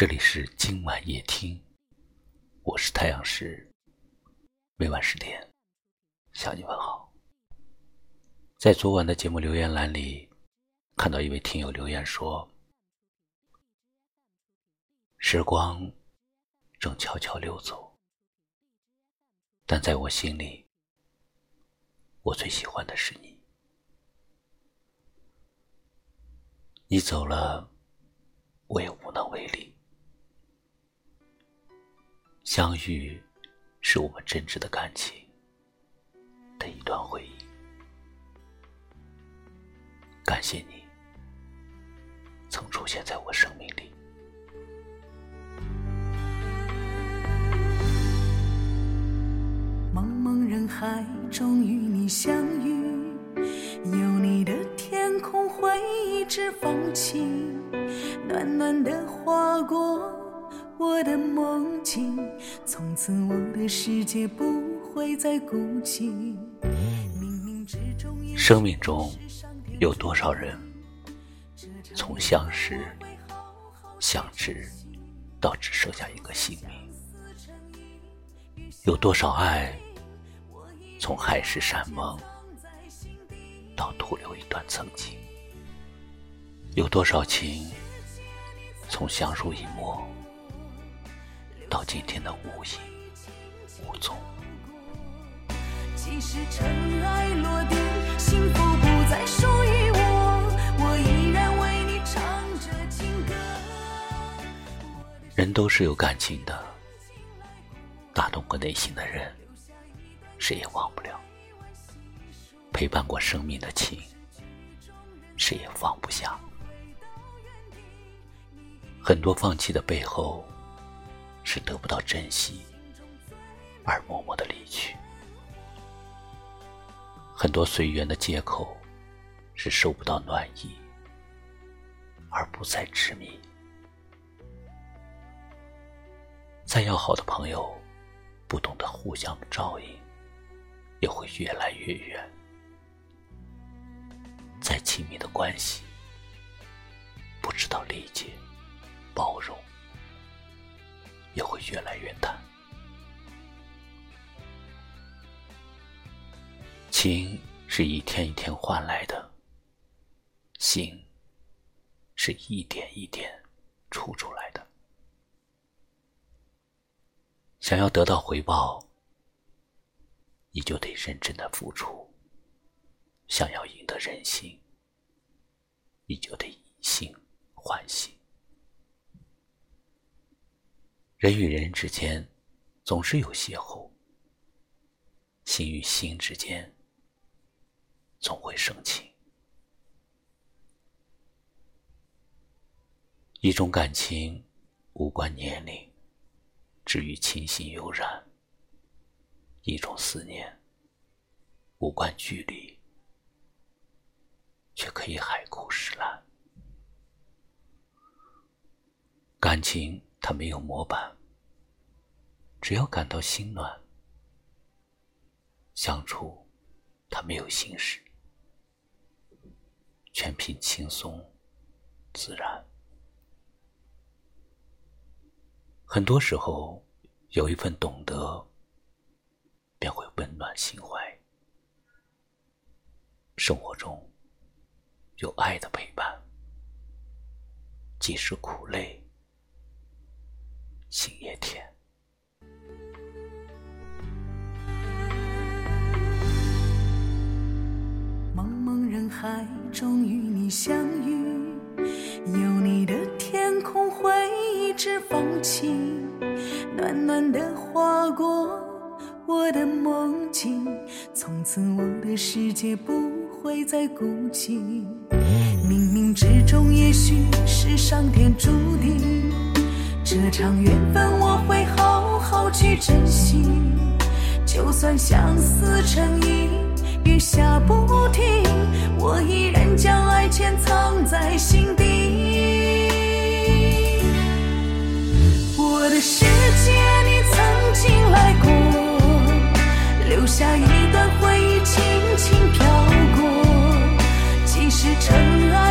这里是今晚夜听，我是太阳石，每晚十点向你问好。在昨晚的节目留言栏里，看到一位听友留言说：“时光正悄悄溜走，但在我心里，我最喜欢的是你。你走了，我也无能为力。”相遇，是我们真挚的感情的一段回忆。感谢你，曾出现在我生命里。茫茫人海中与你相遇，有你的天空会一直放晴，暖暖的划过。我的梦境，从此我的世界不会再孤寂。生命中有多少人，从相识、相知，到只剩下一个姓名？有多少爱，从海誓山盟，到徒留一段曾经？有多少情，从相濡以沫？到今天的无影无踪。即使尘埃落定，幸福不再属于我，我依然为你唱着情歌。人都是有感情的，打动过内心的人，谁也忘不了；陪伴过生命的情，谁也放不下。很多放弃的背后。是得不到珍惜，而默默的离去；很多随缘的借口，是收不到暖意，而不再执迷。再要好的朋友，不懂得互相照应，也会越来越远；再亲密的关系，不知道理解、包容。也会越来越淡。情是一天一天换来的，心是一点一点出出来的。想要得到回报，你就得认真的付出；想要赢得人心，你就得以心换心。人与人之间，总是有邂逅；心与心之间，总会生情。一种感情无关年龄，只与清新悠然；一种思念无关距离，却可以海枯石烂。感情。它没有模板，只要感到心暖；相处，它没有形式，全凭轻松自然。很多时候，有一份懂得，便会温暖心怀。生活中有爱的陪伴，即使苦累。心也甜。茫茫人海中与你相遇，有你的天空会一直放晴，暖暖的划过我的梦境，从此我的世界不会再孤寂。冥冥之中，也许是上天注定。这场缘分我会好好去珍惜，就算相思成瘾，雨下不停，我依然将爱潜藏在心底。我的世界，你曾经来过，留下一段回忆，轻轻飘过，即使尘埃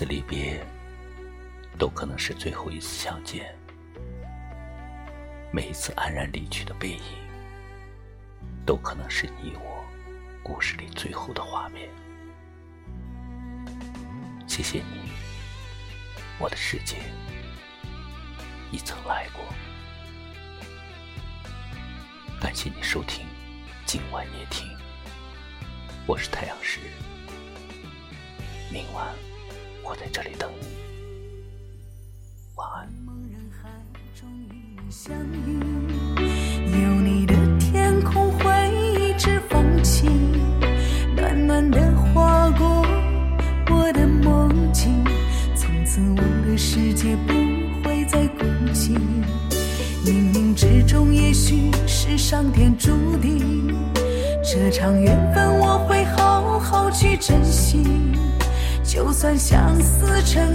次离别，都可能是最后一次相见；每一次安然离去的背影，都可能是你我故事里最后的画面。谢谢你，我的世界，你曾来过。感谢你收听今晚夜听，我是太阳石，明晚我在这里等你，晚安。有你的天空会一直放晴，暖暖的划过我的梦境，从此我的世界不会再孤寂。冥冥之中，也许是上天注定，这场缘分我会好好去珍惜。就算相思成